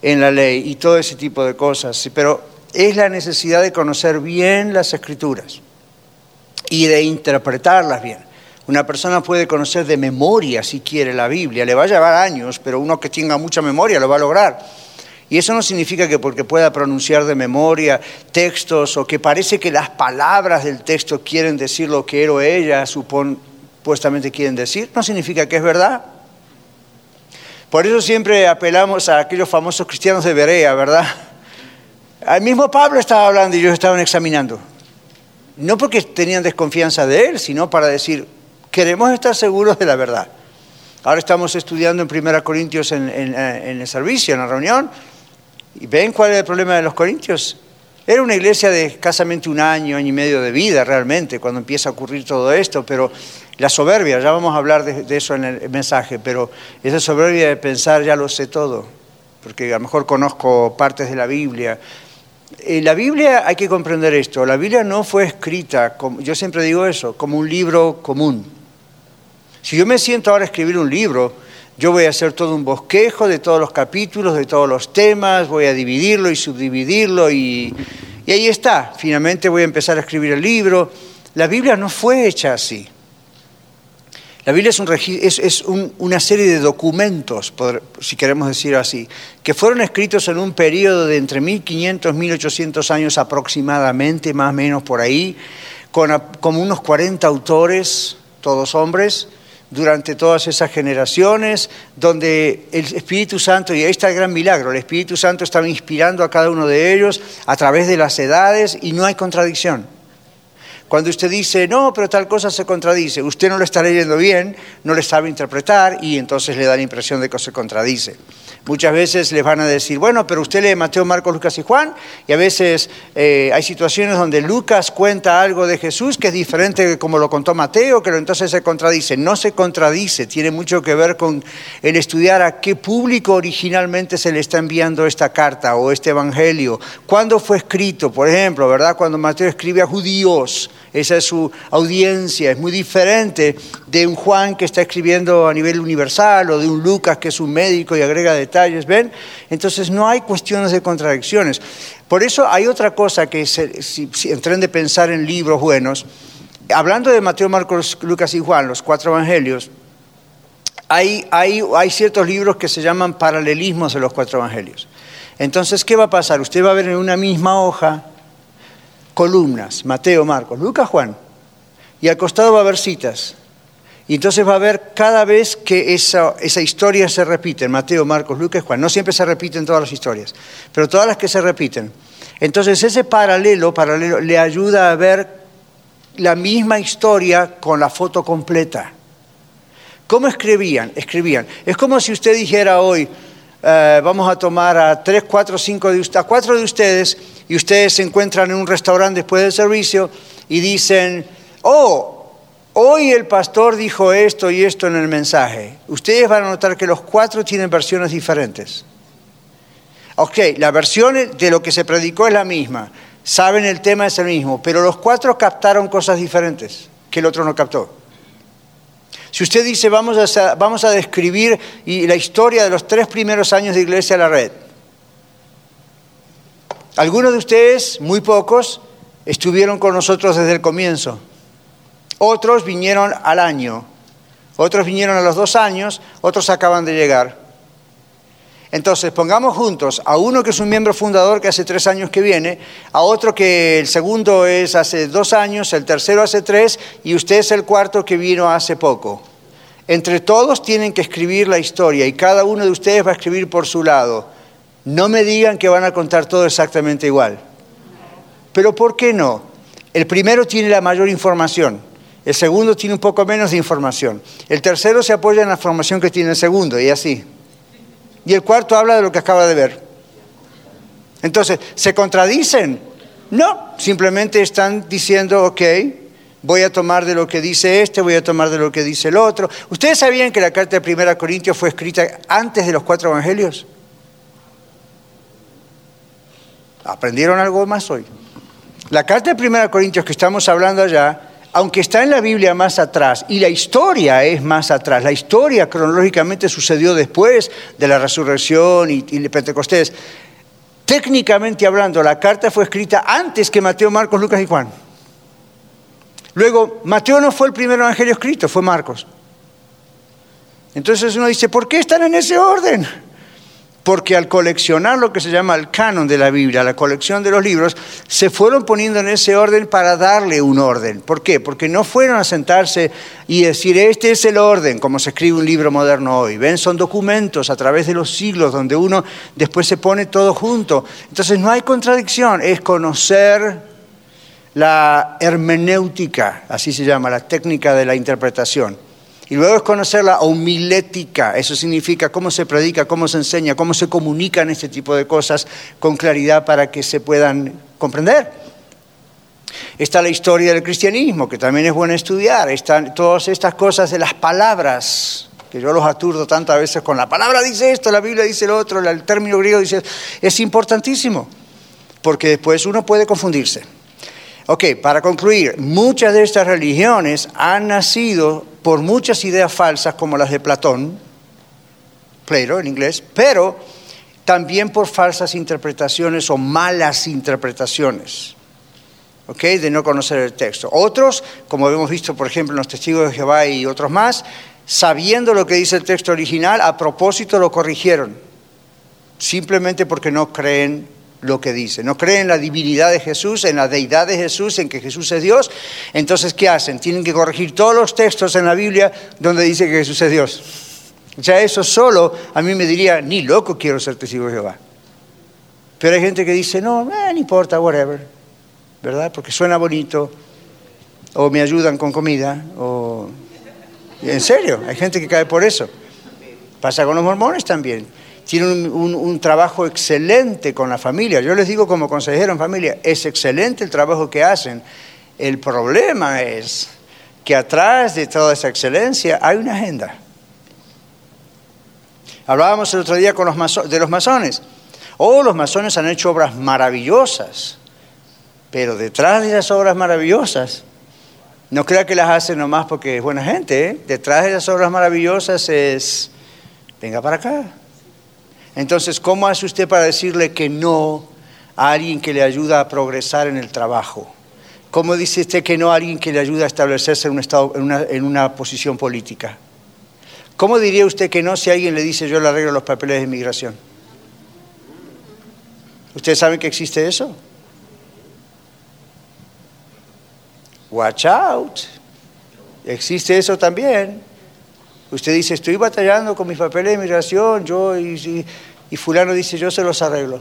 en la ley? Y todo ese tipo de cosas. Pero es la necesidad de conocer bien las escrituras y de interpretarlas bien. Una persona puede conocer de memoria, si quiere, la Biblia. Le va a llevar años, pero uno que tenga mucha memoria lo va a lograr. Y eso no significa que porque pueda pronunciar de memoria textos o que parece que las palabras del texto quieren decir lo que él o ella supuestamente quieren decir, no significa que es verdad. Por eso siempre apelamos a aquellos famosos cristianos de Berea, ¿verdad? Al mismo Pablo estaba hablando y ellos estaban examinando. No porque tenían desconfianza de él, sino para decir, queremos estar seguros de la verdad. Ahora estamos estudiando en 1 Corintios en, en- en el servicio, en la reunión, y ven cuál es el problema de los corintios. Era una iglesia de escasamente un año, año y medio de vida realmente, cuando empieza a ocurrir todo esto, pero la soberbia, ya vamos a hablar de, de eso en el mensaje, pero esa soberbia de pensar ya lo sé todo, porque a lo mejor conozco partes de la Biblia. Eh, la Biblia hay que comprender esto, la Biblia no fue escrita, como, yo siempre digo eso, como un libro común. Si yo me siento ahora a escribir un libro, yo voy a hacer todo un bosquejo de todos los capítulos, de todos los temas, voy a dividirlo y subdividirlo y, y ahí está. Finalmente voy a empezar a escribir el libro. La Biblia no fue hecha así. La Biblia es, un, es, es un, una serie de documentos, si queremos decir así, que fueron escritos en un periodo de entre 1500 y 1800 años aproximadamente, más o menos por ahí, con como unos 40 autores, todos hombres, durante todas esas generaciones, donde el Espíritu Santo, y ahí está el gran milagro, el Espíritu Santo estaba inspirando a cada uno de ellos a través de las edades y no hay contradicción. Cuando usted dice, no, pero tal cosa se contradice, usted no lo está leyendo bien, no le sabe interpretar y entonces le da la impresión de que se contradice. Muchas veces les van a decir, bueno, pero usted lee Mateo, Marcos, Lucas y Juan, y a veces eh, hay situaciones donde Lucas cuenta algo de Jesús que es diferente de como lo contó Mateo, que entonces se contradice. No se contradice, tiene mucho que ver con el estudiar a qué público originalmente se le está enviando esta carta o este evangelio, cuándo fue escrito, por ejemplo, ¿verdad? Cuando Mateo escribe a judíos, esa es su audiencia, es muy diferente de un Juan que está escribiendo a nivel universal o de un Lucas que es un médico y agrega detalles, ¿ven? Entonces no hay cuestiones de contradicciones. Por eso hay otra cosa que si, entren de pensar en libros buenos, hablando de Mateo, Marcos, Lucas y Juan, los cuatro evangelios, hay, hay, hay ciertos libros que se llaman paralelismos de los cuatro evangelios. Entonces, ¿qué va a pasar? Usted va a ver en una misma hoja columnas, Mateo, Marcos, Lucas, Juan, y al costado va a haber citas. Y entonces va a haber cada vez que esa, esa historia se repite, Mateo, Marcos, Lucas, Juan. No siempre se repiten todas las historias, pero todas las que se repiten. Entonces ese paralelo, paralelo le ayuda a ver la misma historia con la foto completa. ¿Cómo escribían? Escribían. Es como si usted dijera hoy, eh, vamos a tomar a tres, cuatro, cinco de ustedes, a cuatro de ustedes y ustedes se encuentran en un restaurante después del servicio y dicen, oh, hoy el pastor dijo esto y esto en el mensaje. Ustedes van a notar que los cuatro tienen versiones diferentes. Ok, la versión de lo que se predicó es la misma, saben el tema es el mismo, pero los cuatro captaron cosas diferentes que el otro no captó. Si usted dice, vamos a, vamos a describir la historia de los tres primeros años de Iglesia a la Red, algunos de ustedes, muy pocos, estuvieron con nosotros desde el comienzo. Otros vinieron al año, otros vinieron a los dos años, otros acaban de llegar. Entonces, pongamos juntos a uno que es un miembro fundador que hace tres años que viene, a otro que el segundo es hace dos años, el tercero hace tres y usted es el cuarto que vino hace poco. Entre todos tienen que escribir la historia y cada uno de ustedes va a escribir por su lado. No me digan que van a contar todo exactamente igual. Pero ¿por qué no? El primero tiene la mayor información, el segundo tiene un poco menos de información, el tercero se apoya en la información que tiene el segundo y así. Y el cuarto habla de lo que acaba de ver. Entonces, ¿se contradicen? No, simplemente están diciendo, ok, voy a tomar de lo que dice este, voy a tomar de lo que dice el otro. ¿Ustedes sabían que la carta de Primera Corintios fue escrita antes de los cuatro evangelios? ¿Aprendieron algo más hoy? La carta de 1 Corintios que estamos hablando allá, aunque está en la Biblia más atrás, y la historia es más atrás, la historia cronológicamente sucedió después de la resurrección y, de Pentecostés, técnicamente hablando, la carta fue escrita antes que Mateo, Marcos, Lucas y Juan. Luego, Mateo no fue el primer evangelio escrito, fue Marcos. Entonces uno dice, ¿por qué están en ese orden? Porque al coleccionar lo que se llama el canon de la Biblia, la colección de los libros, se fueron poniendo en ese orden para darle un orden. ¿Por qué? Porque no fueron a sentarse y decir, este es el orden, como se escribe un libro moderno hoy. ¿Ven? Son documentos a través de los siglos donde uno después se pone todo junto. Entonces no hay contradicción, es conocer la hermenéutica, así se llama, la técnica de la interpretación. Y luego es conocer la homilética, eso significa cómo se predica, cómo se enseña, cómo se comunican este tipo de cosas con claridad para que se puedan comprender. Está la historia del cristianismo, que también es bueno estudiar. Están todas estas cosas de las palabras, que yo los aturdo tantas veces con la palabra dice esto, la Biblia dice lo otro, el término griego dice... Es importantísimo, porque después uno puede confundirse. Ok, para concluir, muchas de estas religiones han nacido por muchas ideas falsas como las de Platón, Plato en inglés, pero también por falsas interpretaciones o malas interpretaciones. ¿ok? De no conocer el texto. Otros, como hemos visto, por ejemplo, en los testigos de Jehová y otros más, sabiendo lo que dice el texto original, a propósito lo corrigieron, simplemente porque no creen lo que dice, no creen en la divinidad de Jesús, en la deidad de Jesús, en que Jesús es Dios. Entonces, ¿qué hacen? Tienen que corregir todos los textos en la Biblia donde dice que Jesús es Dios. Ya eso solo a mí me diría, ni loco quiero ser testigo de Jehová. Pero hay gente que dice, no, eh, no importa, whatever, ¿verdad? Porque suena bonito, o me ayudan con comida, o... En serio, hay gente que cae por eso. Pasa con los mormones también. Tienen un, trabajo excelente con la familia. Yo les digo como consejero en familia, es excelente el trabajo que hacen. El problema es que atrás de toda esa excelencia hay una agenda. Hablábamos el otro día con los de los masones. Oh, los masones han hecho obras maravillosas, pero detrás de esas obras maravillosas, no crea que las hacen nomás porque es buena gente, ¿eh? detrás de esas obras maravillosas es, venga para acá. Entonces, ¿cómo hace usted para decirle que no a alguien que le ayuda a progresar en el trabajo? ¿Cómo dice usted que no a alguien que le ayuda a establecerse en, un estado, en, una, en una posición política? ¿Cómo diría usted que no si alguien le dice yo le arreglo los papeles de inmigración? ¿Ustedes saben que existe eso? Watch out. Existe eso también. Usted dice, estoy batallando con mis papeles de inmigración, yo y, y, fulano dice, yo se los arreglo.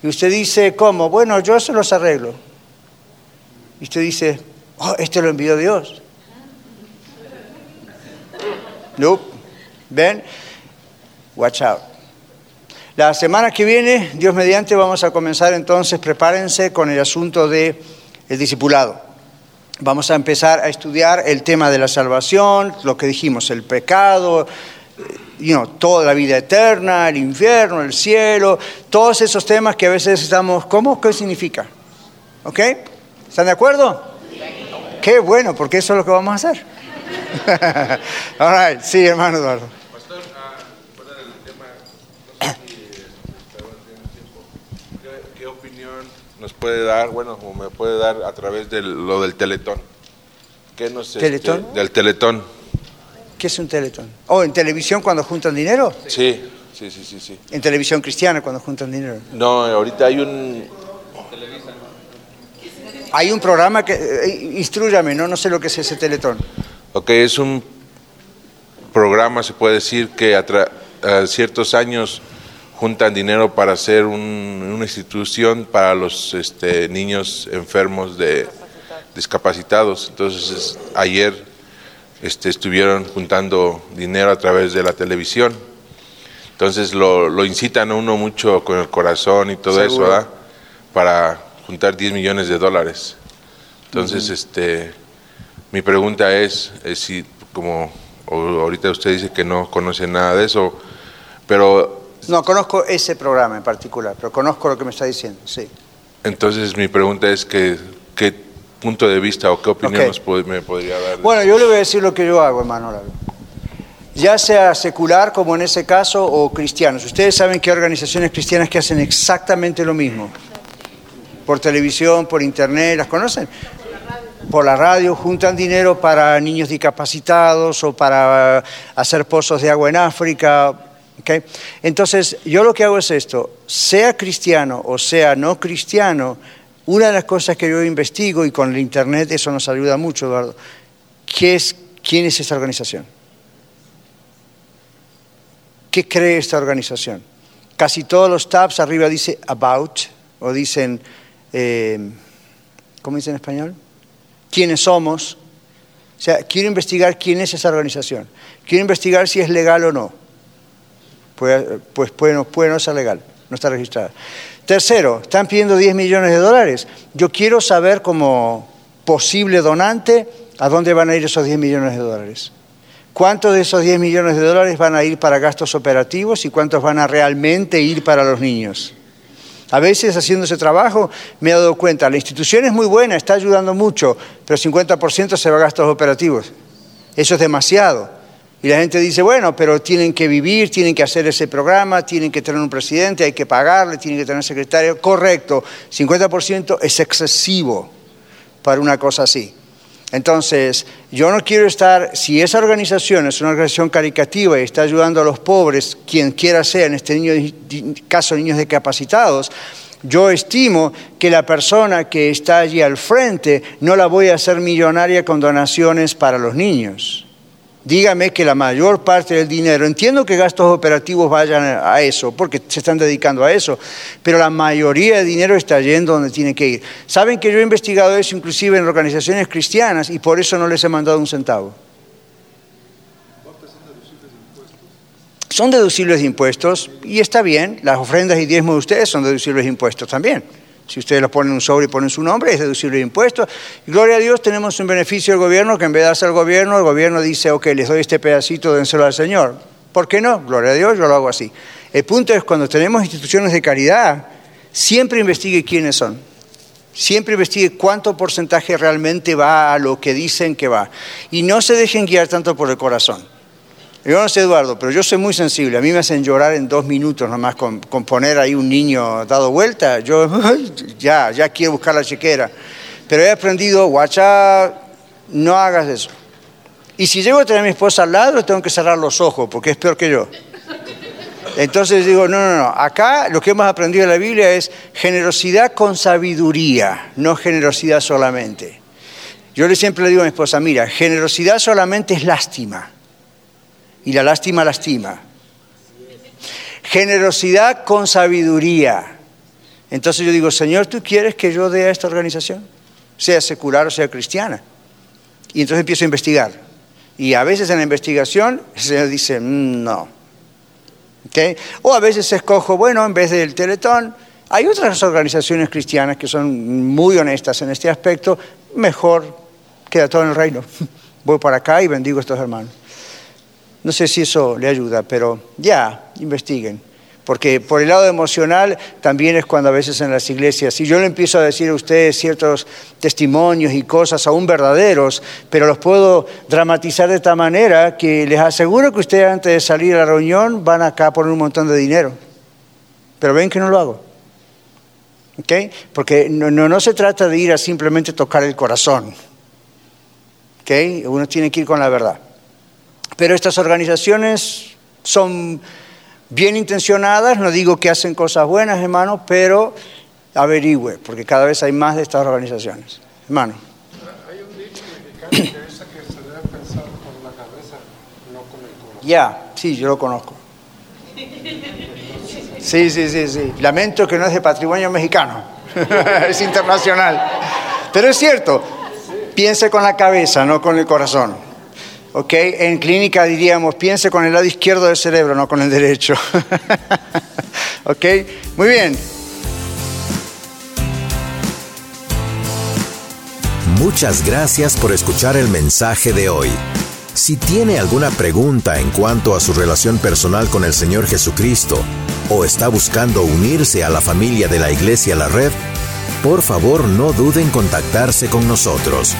Y usted dice, ¿cómo? Bueno, yo se los arreglo. Y usted dice, oh, este lo envió Dios. No. ¿Ven? Watch out. La semana que viene, Dios mediante, vamos a comenzar entonces, prepárense con el asunto del el discipulado. Vamos a empezar a estudiar el tema de la salvación, lo que dijimos, el pecado, you know, toda la vida eterna, el infierno, el cielo, todos esos temas que a veces estamos, ¿cómo? ¿Qué significa? ¿Ok? ¿Están de acuerdo? Qué bueno, porque eso es lo que vamos a hacer. All right. Sí, hermano Eduardo. Pastor, uh, fuera del tema, no sé si tiene tiempo. ¿Qué, ¿Qué, opinión nos puede dar, bueno, o me puede dar a través de lo del teletón? ¿Qué nos, ¿Teletón? Este, del teletón. ¿Qué es un teletón? ¿Oh, en televisión cuando juntan dinero? Sí, sí, sí, sí. sí. ¿En televisión cristiana cuando juntan dinero? No, ahorita hay un... Hay un programa que... Eh, instruyame, no, no sé lo que es ese teletón. Ok, es un programa, se puede decir, que a, a ciertos años juntan dinero para hacer un, una institución para los este, niños enfermos de discapacitados. Entonces, ayer este, estuvieron juntando dinero a través de la televisión. Entonces, lo, lo incitan a uno mucho con el corazón y todo Seguro. eso, ¿verdad? Para juntar 10 millones de dólares. Entonces, uh -huh. este mi pregunta es, es, si, como ahorita usted dice que no conoce nada de eso, pero... No conozco ese programa en particular, pero conozco lo que me está diciendo, sí. Entonces mi pregunta es que, qué punto de vista o qué opinión okay. nos, me podría dar. Bueno, yo le voy a decir lo que yo hago, hermano. Ya sea secular, como en ese caso, o cristianos. Ustedes saben que hay organizaciones cristianas que hacen exactamente lo mismo. Por televisión, por internet, ¿las conocen? por la radio juntan dinero para niños discapacitados o para hacer pozos de agua en África. Entonces, yo lo que hago es esto, sea cristiano o sea no cristiano, una de las cosas que yo investigo, y con el Internet eso nos ayuda mucho, Eduardo, ¿qué es, ¿quién es esta organización? ¿Qué cree esta organización? Casi todos los tabs arriba dice about o dicen, eh, ¿cómo dice en español? quiénes somos. O sea, quiero investigar quién es esa organización. Quiero investigar si es legal o no. Pues, puede, no, puede no ser legal, no está registrada. Tercero, están pidiendo 10 millones de dólares. Yo quiero saber como posible donante a dónde van a ir esos 10 millones de dólares. ¿Cuántos de esos 10 millones de dólares van a ir para gastos operativos y cuántos van a realmente ir para los niños? A veces haciendo ese trabajo me he dado cuenta, la institución es muy buena, está ayudando mucho, pero 50% se va a gastos operativos. Eso es demasiado. Y la gente dice, bueno, pero tienen que vivir, tienen que hacer ese programa, tienen que tener un presidente, hay que pagarle, tienen que tener secretario. Correcto, 50% es excesivo para una cosa así. Entonces, yo no quiero estar, si esa organización es una organización caricativa y está ayudando a los pobres, quien quiera sea, en este caso niños discapacitados, yo estimo que la persona que está allí al frente no la voy a hacer millonaria con donaciones para los niños. Dígame que la mayor parte del dinero, entiendo que gastos operativos vayan a eso, porque se están dedicando a eso, pero la mayoría del dinero está yendo donde tiene que ir. Saben que yo he investigado eso inclusive en organizaciones cristianas y por eso no les he mandado un centavo. Son deducibles de impuestos y está bien, las ofrendas y diezmos de ustedes son deducibles de impuestos también. Si ustedes lo ponen en un sobre y ponen su nombre, es deducible de impuestos. Y gloria a Dios, tenemos un beneficio del gobierno que en vez de hacer el gobierno, el gobierno dice, ok, les doy este pedacito, dénselo al Señor. ¿Por qué no? Gloria a Dios, yo lo hago así. El punto es, cuando tenemos instituciones de caridad, siempre investigue quiénes son. Siempre investigue cuánto porcentaje realmente va a lo que dicen que va. Y no se dejen guiar tanto por el corazón. Yo no sé, Eduardo, pero yo soy muy sensible. A mí me hacen llorar en dos minutos nomás con, con poner ahí un niño dado vuelta. Yo ya, ya quiero buscar la chequera. Pero he aprendido, guacha, no hagas eso. Y si llego a tener a mi esposa al lado, tengo que cerrar los ojos, porque es peor que yo. Entonces digo, no, no, no. Acá lo que hemos aprendido en la Biblia es generosidad con sabiduría, no generosidad solamente. Yo siempre le digo a mi esposa, mira, generosidad solamente es lástima y la lástima lastima. Generosidad con sabiduría. Entonces yo digo, Señor, ¿tú quieres que yo dé a esta organización? Sea secular o sea cristiana. Y entonces empiezo a investigar. Y a veces en la investigación el Señor dice, mm, no. ¿Okay? O a veces escojo, bueno, en vez del Teletón, hay otras organizaciones cristianas que son muy honestas en este aspecto, mejor queda todo en el reino. Voy para acá y bendigo a estos hermanos. No sé si eso le ayuda, pero ya, investiguen. Porque por el lado emocional también es cuando a veces en las iglesias, si yo le empiezo a decir a ustedes ciertos testimonios y cosas aún verdaderos, pero los puedo dramatizar de esta manera que les aseguro que ustedes antes de salir a la reunión van acá a poner un montón de dinero. Pero ven que no lo hago. ¿ok? Porque no, no, no se trata de ir a simplemente tocar el corazón. ¿ok? Uno tiene que ir con la verdad. Pero estas organizaciones son bien intencionadas, no digo que hacen cosas buenas, hermano, pero averigüe, porque cada vez hay más de estas organizaciones. Hermano. Hay un dicho mexicano que dice que se debe pensar con la cabeza, no con el corazón. Ya, sí, yo lo conozco. Sí, sí, sí, sí. Lamento que no es de patrimonio mexicano, es internacional. Pero es cierto, piense con la cabeza, no con el corazón. ¿Ok? En clínica diríamos, piense con el lado izquierdo del cerebro, no con el derecho. ¿Ok? Muy bien. Muchas gracias por escuchar el mensaje de hoy. Si tiene alguna pregunta en cuanto a su relación personal con el Señor Jesucristo o está buscando unirse a la familia de la Iglesia La Red, por favor no duden en contactarse con nosotros.